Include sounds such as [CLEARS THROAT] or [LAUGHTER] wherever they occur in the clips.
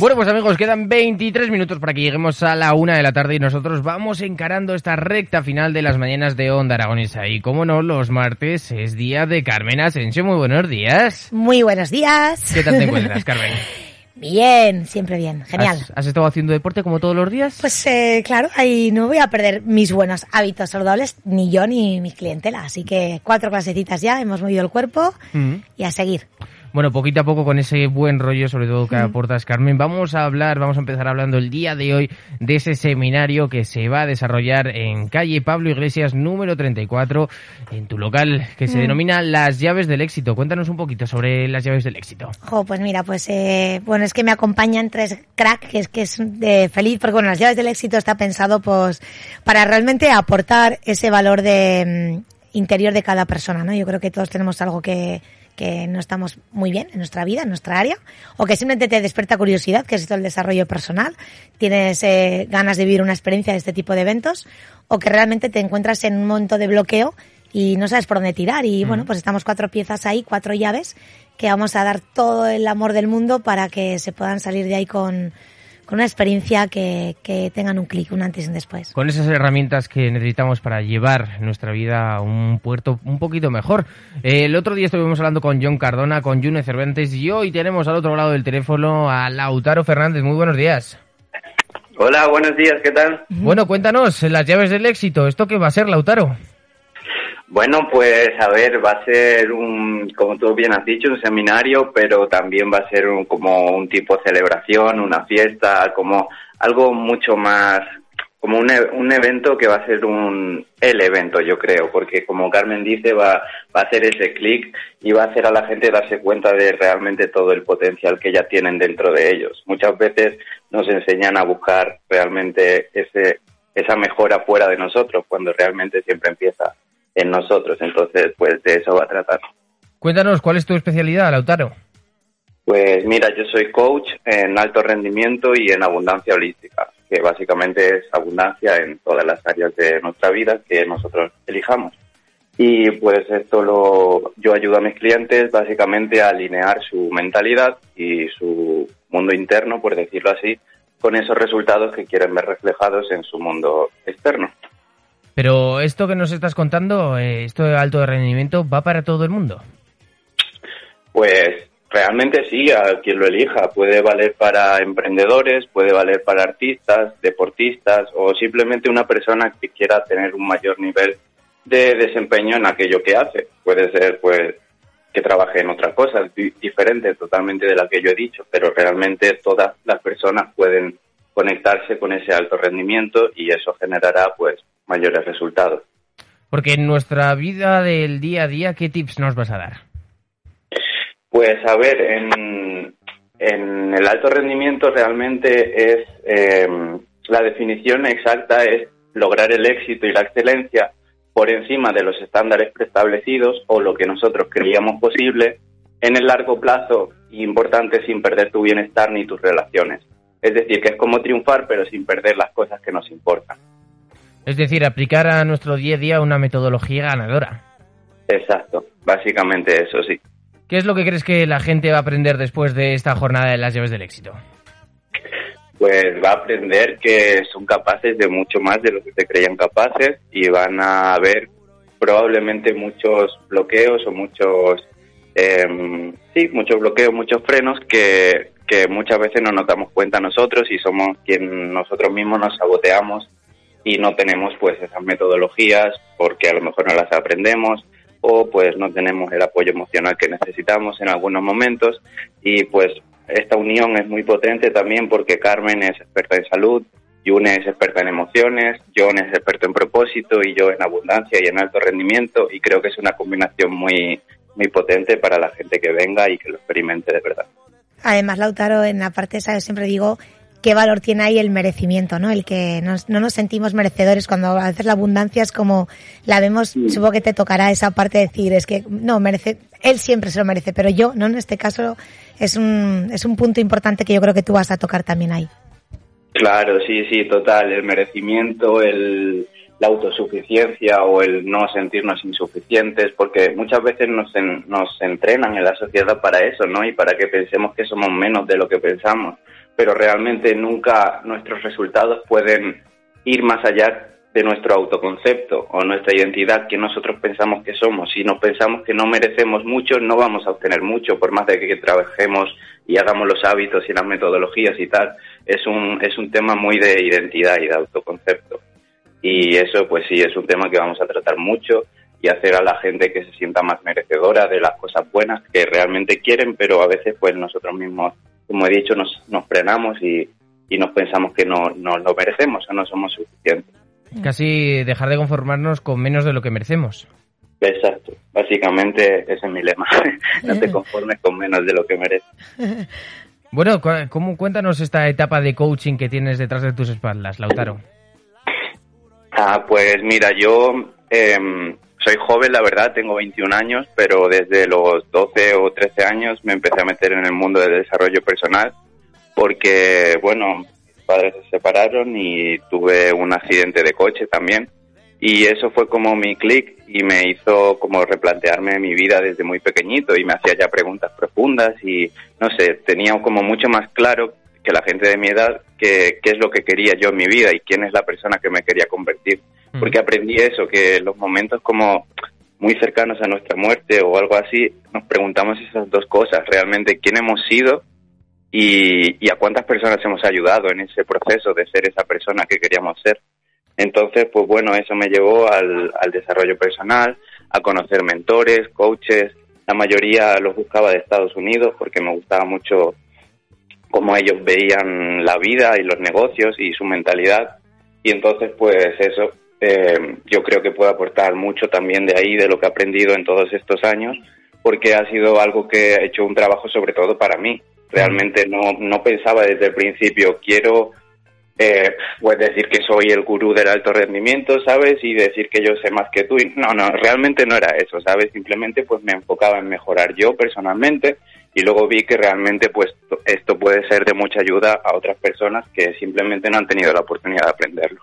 Bueno, pues amigos, quedan 23 minutos para que lleguemos a la una de la tarde y nosotros vamos encarando esta recta final de las mañanas de Onda Aragonesa. Y como no, los martes es día de Carmen Asensio. Muy buenos días. Muy buenos días. ¿Qué tal te encuentras, [LAUGHS] Carmen? Bien, siempre bien, genial. ¿Has, estado haciendo deporte como todos los días? Pues eh, claro, ahí no voy a perder mis buenos hábitos saludables, ni yo ni mi clientela. Así que cuatro clasecitas ya, hemos movido el cuerpo mm. y a seguir. Bueno, poquito a poco con ese buen rollo, sobre todo que aportas, Carmen, vamos a hablar, vamos a empezar hablando el día de hoy de ese seminario que se va a desarrollar en calle Pablo Iglesias número 34, en tu local, que se mm. denomina Las Llaves del Éxito. Cuéntanos un poquito sobre las llaves del éxito. Jo, pues mira, pues eh, bueno, es que me acompañan tres crack, que es que es de feliz, porque bueno, las llaves del éxito está pensado pues para realmente aportar ese valor de mm, interior de cada persona, ¿no? Yo creo que todos tenemos algo que que no estamos muy bien en nuestra vida, en nuestra área, o que simplemente te despierta curiosidad, que es esto el desarrollo personal, tienes eh, ganas de vivir una experiencia de este tipo de eventos, o que realmente te encuentras en un momento de bloqueo y no sabes por dónde tirar. Y bueno, pues estamos cuatro piezas ahí, cuatro llaves, que vamos a dar todo el amor del mundo para que se puedan salir de ahí con, con una experiencia que, que tengan un clic, un antes y un después. Con esas herramientas que necesitamos para llevar nuestra vida a un puerto un poquito mejor. Eh, el otro día estuvimos hablando con John Cardona, con June Cervantes y hoy tenemos al otro lado del teléfono a Lautaro Fernández. Muy buenos días. Hola, buenos días, ¿qué tal? Bueno, cuéntanos, las llaves del éxito, ¿esto qué va a ser, Lautaro? Bueno, pues a ver, va a ser un, como tú bien has dicho, un seminario, pero también va a ser un, como un tipo de celebración, una fiesta, como algo mucho más, como un, e, un evento que va a ser un, el evento, yo creo, porque como Carmen dice, va, va a hacer ese clic y va a hacer a la gente darse cuenta de realmente todo el potencial que ya tienen dentro de ellos. Muchas veces nos enseñan a buscar realmente ese, esa mejora fuera de nosotros, cuando realmente siempre empieza en nosotros. Entonces, pues de eso va a tratar. Cuéntanos, ¿cuál es tu especialidad, Lautaro? Pues mira, yo soy coach en alto rendimiento y en abundancia holística, que básicamente es abundancia en todas las áreas de nuestra vida que nosotros elijamos. Y pues esto lo, yo ayudo a mis clientes básicamente a alinear su mentalidad y su mundo interno, por decirlo así, con esos resultados que quieren ver reflejados en su mundo externo. Pero esto que nos estás contando, eh, esto de alto rendimiento, ¿va para todo el mundo? Pues realmente sí, a quien lo elija. Puede valer para emprendedores, puede valer para artistas, deportistas o simplemente una persona que quiera tener un mayor nivel de desempeño en aquello que hace. Puede ser, pues, que trabaje en otra cosa diferente totalmente de la que yo he dicho, pero realmente todas las personas pueden conectarse con ese alto rendimiento y eso generará, pues, mayores resultados. Porque en nuestra vida del día a día, ¿qué tips nos vas a dar? Pues a ver, en, en el alto rendimiento realmente es em, la definición exacta es lograr el éxito y la excelencia por encima de los estándares preestablecidos o lo que nosotros creíamos posible en el largo plazo y importante sin perder tu bienestar ni tus relaciones. Es decir, que es como triunfar pero sin perder las cosas que nos importan. Es decir, aplicar a nuestro día a día una metodología ganadora. Exacto, básicamente eso, sí. ¿Qué es lo que crees que la gente va a aprender después de esta jornada de las llaves del éxito? Pues va a aprender que son capaces de mucho más de lo que se creían capaces y van a ver probablemente muchos bloqueos o muchos, eh, sí, muchos bloqueos, muchos frenos que, que muchas veces no nos damos cuenta nosotros y somos quien nosotros mismos nos saboteamos y no tenemos pues esas metodologías porque a lo mejor no las aprendemos o pues no tenemos el apoyo emocional que necesitamos en algunos momentos. Y pues esta unión es muy potente también porque Carmen es experta en salud, Yune es experta en emociones, John es experto en propósito y yo en abundancia y en alto rendimiento. Y creo que es una combinación muy muy potente para la gente que venga y que lo experimente de verdad. Además, Lautaro, en la parte esa yo siempre digo qué valor tiene ahí el merecimiento, ¿no? El que no nos sentimos merecedores cuando a veces la abundancia es como la vemos, supongo que te tocará esa parte de decir, es que no, merece, él siempre se lo merece, pero yo, ¿no? En este caso es un, es un punto importante que yo creo que tú vas a tocar también ahí. Claro, sí, sí, total, el merecimiento, el, la autosuficiencia o el no sentirnos insuficientes, porque muchas veces nos, nos entrenan en la sociedad para eso, ¿no? Y para que pensemos que somos menos de lo que pensamos pero realmente nunca nuestros resultados pueden ir más allá de nuestro autoconcepto o nuestra identidad que nosotros pensamos que somos. Si nos pensamos que no merecemos mucho, no vamos a obtener mucho, por más de que trabajemos y hagamos los hábitos y las metodologías y tal. Es un, es un tema muy de identidad y de autoconcepto. Y eso, pues sí, es un tema que vamos a tratar mucho y hacer a la gente que se sienta más merecedora de las cosas buenas que realmente quieren, pero a veces pues nosotros mismos como he dicho, nos, nos frenamos y, nos pensamos que no, no lo merecemos o no somos suficientes. Casi dejar de conformarnos con menos de lo que merecemos. Exacto, básicamente ese es mi lema. [LAUGHS] no te [LAUGHS] conformes con menos de lo que mereces. Bueno, ¿cómo cuéntanos esta etapa de coaching que tienes detrás de tus espaldas, Lautaro? Ah, pues mira, yo eh, soy joven, la verdad, tengo 21 años, pero desde los 12 o 13 años me empecé a meter en el mundo del desarrollo personal porque, bueno, mis padres se separaron y tuve un accidente de coche también. Y eso fue como mi clic y me hizo como replantearme mi vida desde muy pequeñito y me hacía ya preguntas profundas y, no sé, tenía como mucho más claro que la gente de mi edad qué es lo que quería yo en mi vida y quién es la persona que me quería convertir. Porque aprendí eso, que los momentos como muy cercanos a nuestra muerte o algo así, nos preguntamos esas dos cosas, realmente quién hemos sido y, a cuántas personas hemos ayudado en ese proceso de ser esa persona que queríamos ser. Entonces, pues bueno, eso me llevó al, al desarrollo personal, a conocer mentores, coaches, la mayoría los buscaba de Estados Unidos porque me gustaba mucho cómo ellos veían la vida y los negocios y su mentalidad. Y entonces, pues eso, eh, yo creo que puedo aportar mucho también de ahí, de lo que he aprendido en todos estos años, porque ha sido algo que he hecho un trabajo sobre todo para mí. Realmente no, no pensaba desde el principio, quiero eh, pues decir que soy el gurú del alto rendimiento, ¿sabes? Y decir que yo sé más que tú. No, no, realmente no era eso, ¿sabes? Simplemente pues me enfocaba en mejorar yo personalmente y luego vi que realmente pues esto puede ser de mucha ayuda a otras personas que simplemente no han tenido la oportunidad de aprenderlo.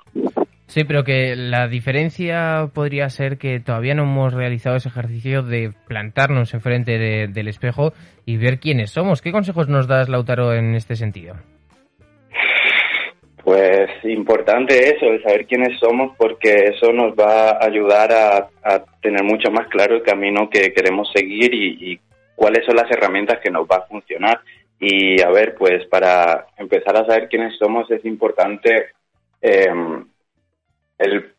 Sí, pero que la diferencia podría ser que todavía no hemos realizado ese ejercicio de plantarnos enfrente del espejo y ver quiénes somos. ¿Qué consejos nos das, Lautaro, en este sentido? Pues importante eso, el saber quiénes somos, porque eso nos va a ayudar a, tener mucho más claro el camino que queremos seguir y, cuáles son las herramientas que nos va a funcionar. Y a ver, pues para empezar a saber quiénes somos es importante eh, el,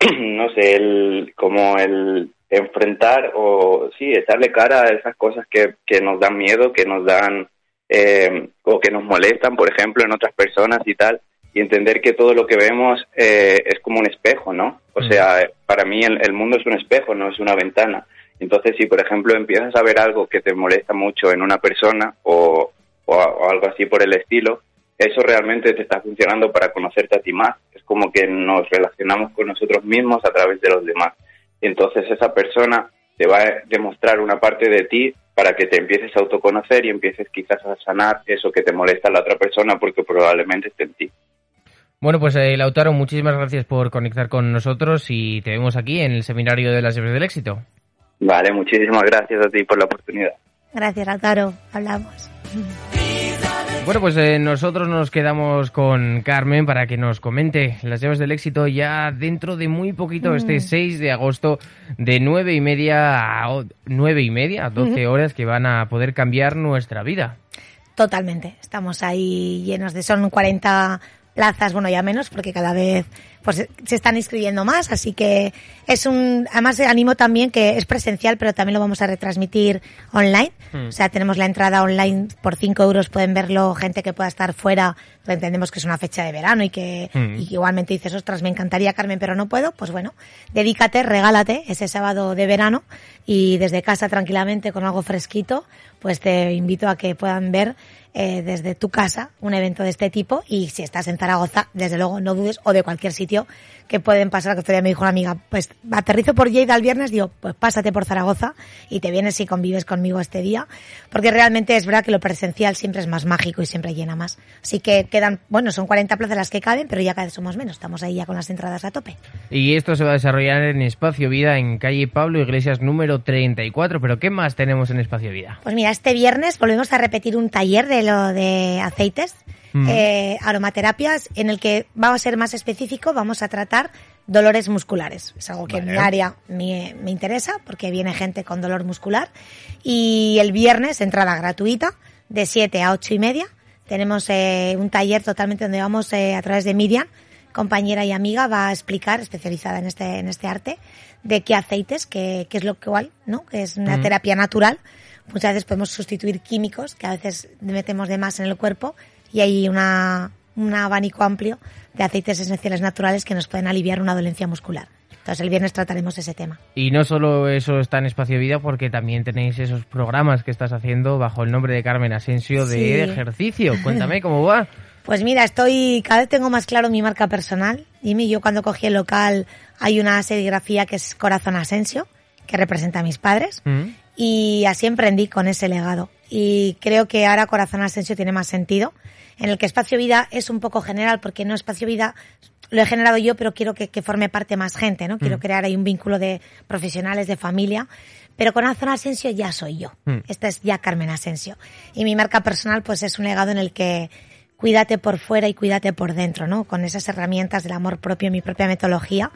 [CLEARS THROAT] no sé, el, como el enfrentar o sí, echarle cara a esas cosas que, que nos dan miedo, que nos dan eh, o que nos molestan, por ejemplo, en otras personas y tal, y entender que todo lo que vemos eh, es como un espejo, ¿no? O sea, para mí el, el, mundo es un espejo, no es una ventana. Entonces, si por ejemplo empiezas a ver algo que te molesta mucho en una persona o, algo así por el estilo, eso realmente te está funcionando para conocerte a ti más como que nos relacionamos con nosotros mismos a través de los demás. Entonces esa persona te va a demostrar una parte de ti para que te empieces a autoconocer y empieces quizás a sanar eso que te molesta a la otra persona porque probablemente esté en ti. Bueno, pues eh, Lautaro, muchísimas gracias por conectar con nosotros y te vemos aquí en el seminario de las llaves del éxito. Vale, muchísimas gracias a ti por la oportunidad. Gracias, Lautaro. Hablamos. Bueno, pues eh, nosotros nos quedamos con Carmen para que nos comente las llaves del éxito ya dentro de muy poquito, este 6 de agosto, de nueve y media a nueve y media, 12 horas que van a poder cambiar nuestra vida. Totalmente. Estamos ahí llenos de, son 40 plazas, bueno, ya menos, porque cada vez pues se están inscribiendo más, así que es un, además animo también que es presencial, pero también lo vamos a retransmitir online. Hmm. O sea, tenemos la entrada online por 5 euros, pueden verlo gente que pueda estar fuera, pero entendemos que es una fecha de verano y que, Hmm. y que igualmente dices, ostras, me encantaría Carmen, pero no puedo, pues bueno, dedícate, regálate ese sábado de verano y desde casa tranquilamente con algo fresquito, pues te invito a que puedan ver eh, desde tu casa un evento de este tipo y si estás en Zaragoza, desde luego no dudes o de cualquier sitio que pueden pasar, que día me dijo una amiga, pues aterrizo por Lleida el viernes, digo, pues pásate por Zaragoza y te vienes y convives conmigo este día, porque realmente es verdad que lo presencial siempre es más mágico y siempre llena más. Así que quedan, bueno, son 40 plazas las que caben, pero ya cada vez somos menos, estamos ahí ya con las entradas a tope. Y esto se va a desarrollar en Espacio Vida, en calle Pablo Iglesias número 34. Pero ¿qué más tenemos en Espacio Vida? Pues mira, este viernes volvemos a repetir un taller de lo de aceites, Mm. eh, aromaterapias, en el que vamos a ser más específico, vamos a tratar dolores musculares. Es algo que en mi área me, me interesa porque viene gente con dolor muscular. Y el viernes, entrada gratuita, de 7 a 8 y media, tenemos eh, un taller totalmente donde vamos eh, a través de Miriam, compañera y amiga, va a explicar, especializada en este, en este arte, de qué aceites, qué, qué es lo que ¿no? Que es una Mm. terapia natural. Muchas veces podemos sustituir químicos que a veces metemos de más en el cuerpo y hay una, un abanico amplio de aceites esenciales naturales que nos pueden aliviar una dolencia muscular. Entonces el viernes trataremos ese tema. Y no solo eso está en Espacio Vida, porque también tenéis esos programas que estás haciendo bajo el nombre de Carmen Asensio de Sí. ejercicio. [LAUGHS] Cuéntame cómo va. Pues mira, estoy, cada vez tengo más claro mi marca personal. Dime, yo cuando cogí el local hay una serigrafía que es Corazón Asensio, que representa a mis padres. Mm. Y así emprendí con ese legado. Y creo que ahora Corazón Asensio tiene más sentido, en el que Espacio Vida es un poco general, porque no Espacio Vida lo he generado yo, pero quiero que, que forme parte más gente, ¿no? Quiero Mm. crear ahí un vínculo de profesionales, de familia. Pero Corazón Asensio ya soy yo. Mm. Esta es ya Carmen Asensio. Y mi marca personal, pues es un legado en el que cuídate por fuera y cuídate por dentro, ¿no? Con esas herramientas del amor propio, mi propia metodología.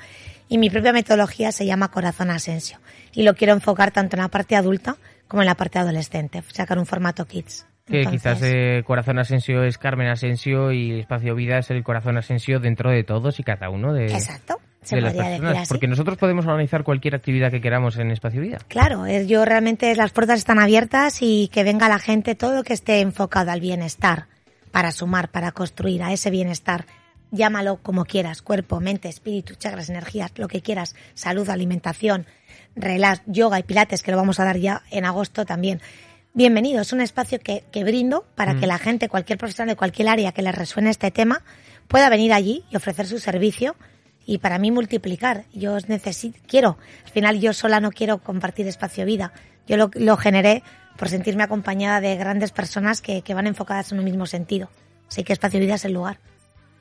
Y mi propia metodología se llama Corazón Asensio. Y lo quiero enfocar tanto en la parte adulta como en la parte adolescente. Sacar un formato kids. Que Entonces, quizás eh, Corazón Asensio es Carmen Asensio y Espacio Vida es el Corazón Asensio dentro de todos y cada uno de, Exacto. Se de las personas. así. Porque nosotros podemos organizar cualquier actividad que queramos en Espacio Vida. Claro, yo realmente las puertas están abiertas y que venga la gente todo lo que esté enfocado al bienestar, para sumar, para construir a ese bienestar. Llámalo como quieras, cuerpo, mente, espíritu, chakras, energías, lo que quieras, salud, alimentación, relax, yoga y pilates, que lo vamos a dar ya en agosto también. Bienvenido, es un espacio que, que brindo para Mm. que la gente, cualquier profesional de cualquier área que le resuene este tema, pueda venir allí y ofrecer su servicio y para mí multiplicar. Yo necesito, quiero, al final yo sola no quiero compartir espacio vida. Yo lo, lo generé por sentirme acompañada de grandes personas que, que van enfocadas en un mismo sentido. Así que espacio vida es el lugar.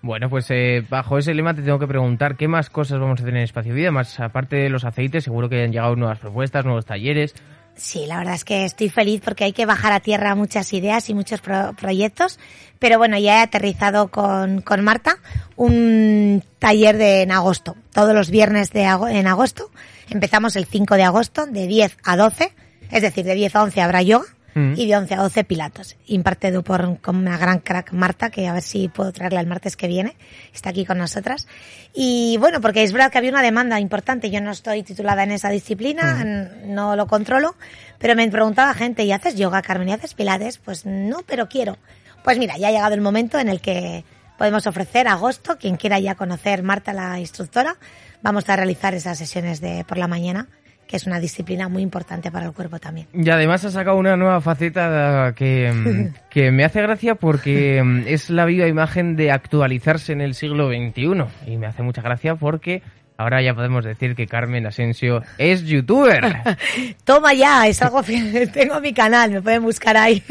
Bueno, pues eh, bajo ese lema te tengo que preguntar qué más cosas vamos a tener en Espacio Vida, más aparte de los aceites, seguro que han llegado nuevas propuestas, nuevos talleres. Sí, la verdad es que estoy feliz porque hay que bajar a tierra muchas ideas y muchos pro- proyectos. Pero bueno, ya he aterrizado con, con Marta un taller de en agosto. Todos los viernes de en agosto. Empezamos el 5 de agosto de 10 a 12. Es decir, de 10 a 11 habrá yoga Mm. y de 11 a 12 pilates. Impartido por con una gran crack Marta, que a ver si puedo traerla el martes que viene. Está aquí con nosotras. Y bueno, porque es verdad que había una demanda importante. Yo no estoy titulada en esa disciplina, n- no lo controlo, pero me preguntaba gente, ¿y haces yoga, Carmen? ¿Y haces pilates? Pues no, pero quiero. Pues mira, ya ha llegado el momento en el que podemos ofrecer agosto, quien quiera ya conocer Marta, la instructora, vamos a realizar esas sesiones de por la mañana, que es una disciplina muy importante para el cuerpo también. Y además ha sacado una nueva faceta que, [LAUGHS] que me hace gracia porque mm, es la viva imagen de actualizarse en el siglo XXI. Y me hace mucha gracia porque ahora ya podemos decir que Carmen Asensio es youtuber. [LAUGHS] Toma ya, es algo, [LAUGHS] tengo mi canal, me pueden buscar ahí.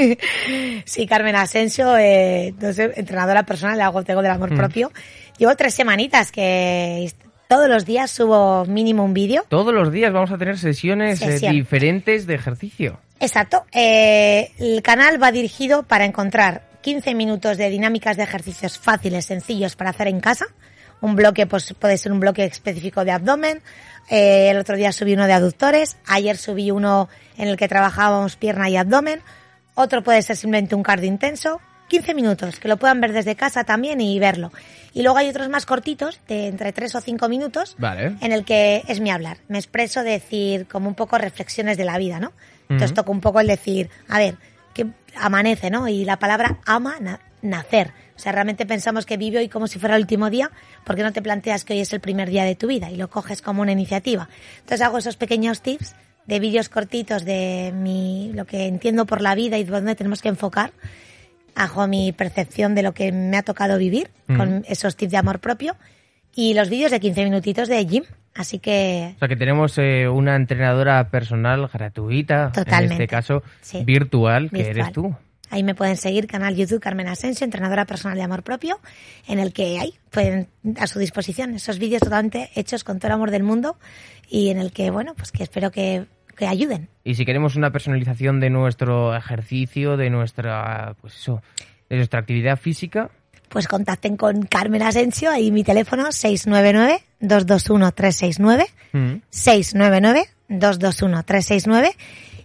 Sí, Carmen Asensio, eh, no sé, entrenadora personal, hago, tengo del amor Mm. propio. Llevo tres semanitas que todos los días subo mínimo un vídeo. Todos los días vamos a tener sesiones eh, diferentes de ejercicio. Exacto. Eh, el canal va dirigido para encontrar 15 minutos de dinámicas de ejercicios fáciles, sencillos para hacer en casa. Un bloque, pues puede ser un bloque específico de abdomen. Eh, el otro día subí uno de aductores. Ayer subí uno en el que trabajábamos pierna y abdomen. Otro puede ser simplemente un cardio intenso. 15 minutos, que lo puedan ver desde casa también y verlo. Y luego hay otros más cortitos, de entre 3 o 5 minutos, en el que es mi hablar. Me expreso decir como un poco reflexiones de la vida, ¿no? Entonces toco un poco el decir, a ver, que amanece, ¿no? Y la palabra ama, nacer. O sea, realmente pensamos que vive hoy como si fuera el último día, porque no te planteas que hoy es el primer día de tu vida y lo coges como una iniciativa. Entonces hago esos pequeños tips de vídeos cortitos de mi, lo que entiendo por la vida y dónde tenemos que enfocar hago mi percepción de lo que me ha tocado vivir con esos tips de amor propio y los vídeos de 15 minutitos de gym. Así que... O sea, que tenemos eh, una entrenadora personal gratuita, en este caso virtual, que eres tú. Ahí me pueden seguir, canal YouTube Carmen Asensio, entrenadora personal de amor propio, en el que hay, pueden a su disposición esos vídeos totalmente hechos con todo el amor del mundo y en el que, bueno, pues que espero que que ayuden. Y si queremos una personalización de nuestro ejercicio, de nuestra, pues eso, de nuestra actividad física, pues contacten con Carmen Asensio, ahí mi teléfono 699-221-369, 699-221-369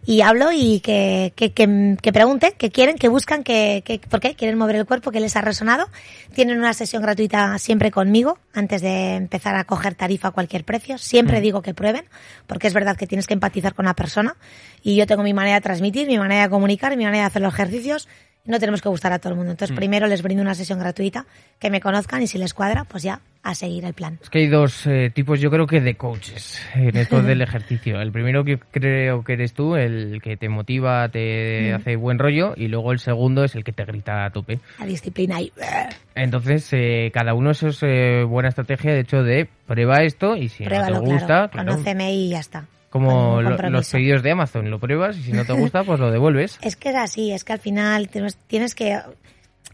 y hablo y que, que, que, pregunten, que quieren, que buscan, que, que, por qué quieren mover el cuerpo, que les ha resonado. Tienen una sesión gratuita siempre conmigo antes de empezar a coger tarifa a cualquier precio. Siempre digo que prueben, porque es verdad que tienes que empatizar con la persona y yo tengo mi manera de transmitir, mi manera de comunicar, mi manera de hacer los ejercicios no tenemos que gustar a todo el mundo. Entonces, mm. primero les brindo una sesión gratuita, que me conozcan y si les cuadra, pues ya a seguir el plan. Es que hay dos eh, tipos, yo creo que de coaches en esto [LAUGHS] del ejercicio. El primero que creo que eres tú, el que te motiva, te mm. hace buen rollo, y luego el segundo es el que te grita a tope. La disciplina y... Entonces, eh, cada uno eso es eh, buena estrategia, de hecho, de prueba esto y si no te gusta... Conóceme y ya está. Como los pedidos de Amazon, lo pruebas y si no te gusta, pues lo devuelves. [LAUGHS] Es que es así, es que al final tienes que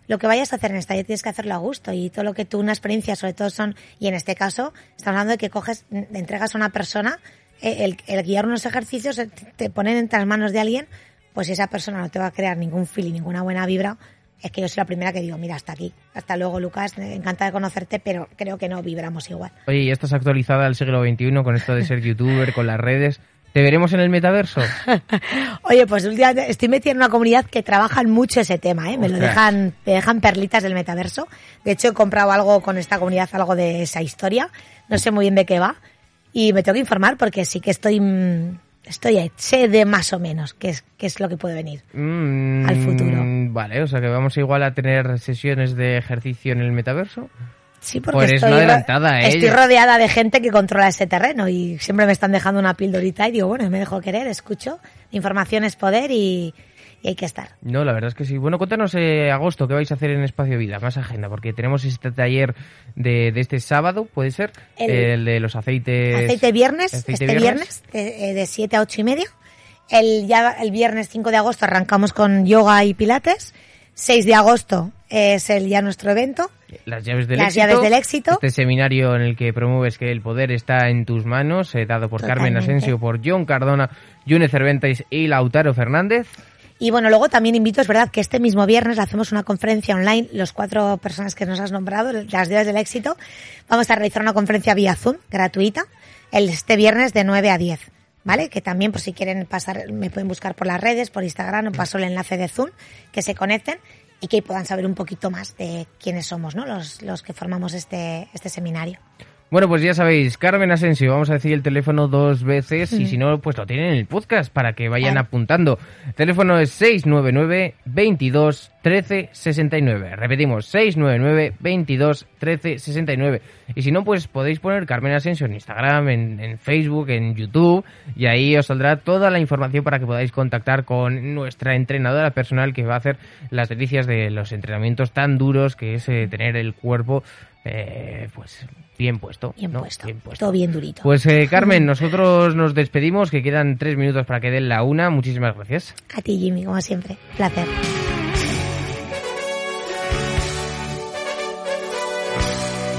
lo que vayas a hacer en esta tienes que hacerlo a gusto y todo lo que tú, una experiencia, sobre todo son, y en este caso, estamos hablando de que coges, entregas a una persona, eh, el, el guiar unos ejercicios, te, te ponen entre las manos de alguien, pues esa persona no te va a crear ningún feeling, ninguna buena vibra, es que yo soy la primera que digo, mira, hasta aquí. Hasta luego, Lucas, encantada de conocerte, pero creo que no vibramos igual. Oye, y estás actualizada al siglo XXI con esto de ser youtuber, con las redes. ¿Te veremos en el metaverso? [LAUGHS] Oye, pues día estoy metida en una comunidad que trabajan mucho ese tema, ¿eh? Me lo dejan, me dejan perlitas del metaverso. De hecho, he comprado algo con esta comunidad, algo de esa historia. No sé muy bien de qué va. Y me tengo que informar porque sí que estoy estoy sé de más o menos qué es, qué es lo que puede venir mm, al futuro. Vale, o sea que vamos igual a tener sesiones de ejercicio en el metaverso. Sí, porque estoy, adelantada, ¿eh? estoy rodeada de gente que controla ese terreno y siempre me están dejando una pildorita y digo, bueno, me dejo querer, escucho. Información es poder y, y hay que estar. No, la verdad es que sí. Bueno, cuéntanos eh, agosto, ¿qué vais a hacer en Espacio Vida? Más agenda, porque tenemos este taller de, de este sábado, ¿puede ser? El, de los aceites... Aceite viernes, este viernes, de, de 7 a 8 y media. El, ya, el viernes 5 de agosto arrancamos con yoga y pilates. 6 de agosto es el ya nuestro evento. Las llaves del, Las éxito, llaves del éxito. Este seminario en el que promueves que el poder está en tus manos, eh, dado por Carmen Asensio, por John Cardona, June Cervantes y Lautaro Fernández. Y bueno, luego también invito, es verdad que este mismo viernes hacemos una conferencia online, los cuatro personas que nos has nombrado, las llaves del éxito, vamos a realizar una conferencia vía Zoom, gratuita, el, este viernes de 9 a 10. ¿Vale? Que también, por si quieren pasar, me pueden buscar por las redes, por Instagram, paso el enlace de Zoom, que se conecten y que puedan saber un poquito más de quiénes somos, ¿no? Los, los que formamos este, este seminario. Bueno, pues ya sabéis, Carmen Asensio, vamos a decir el teléfono dos veces y si no, pues lo tienen en el podcast para que vayan apuntando. El teléfono es 699 22 13 69. Repetimos, 699 22 13 69. Y si no, pues podéis poner Carmen Asensio en Instagram, en, en Facebook, en YouTube y ahí os saldrá toda la información para que podáis contactar con nuestra entrenadora personal que va a hacer las delicias de los entrenamientos tan duros que es eh, tener el cuerpo eh, pues bien puesto. Bien, puesto. Todo bien durito. Pues eh, Carmen, nosotros nos despedimos, que quedan tres minutos para que den la una. Muchísimas gracias. A ti, Jimmy, como siempre. Placer.